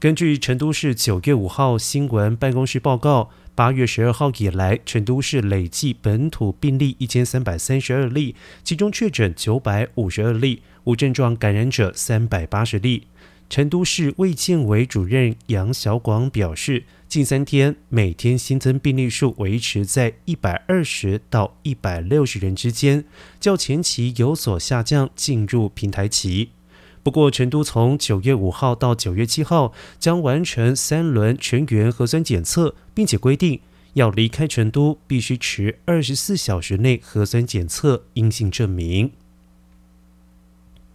根据成都市九月五号新闻办公室报告，八月十二号以来，成都市累计本土病例一千三百三十二例，其中确诊九百五十二例，无症状感染者三百八十例。成都市卫健委主任杨小广表示，近三天每天新增病例数维持在一百二十到一百六十人之间，较前期有所下降，进入平台期。不过，成都从九月五号到九月七号将完成三轮全员核酸检测，并且规定要离开成都必须持二十四小时内核酸检测阴性证明。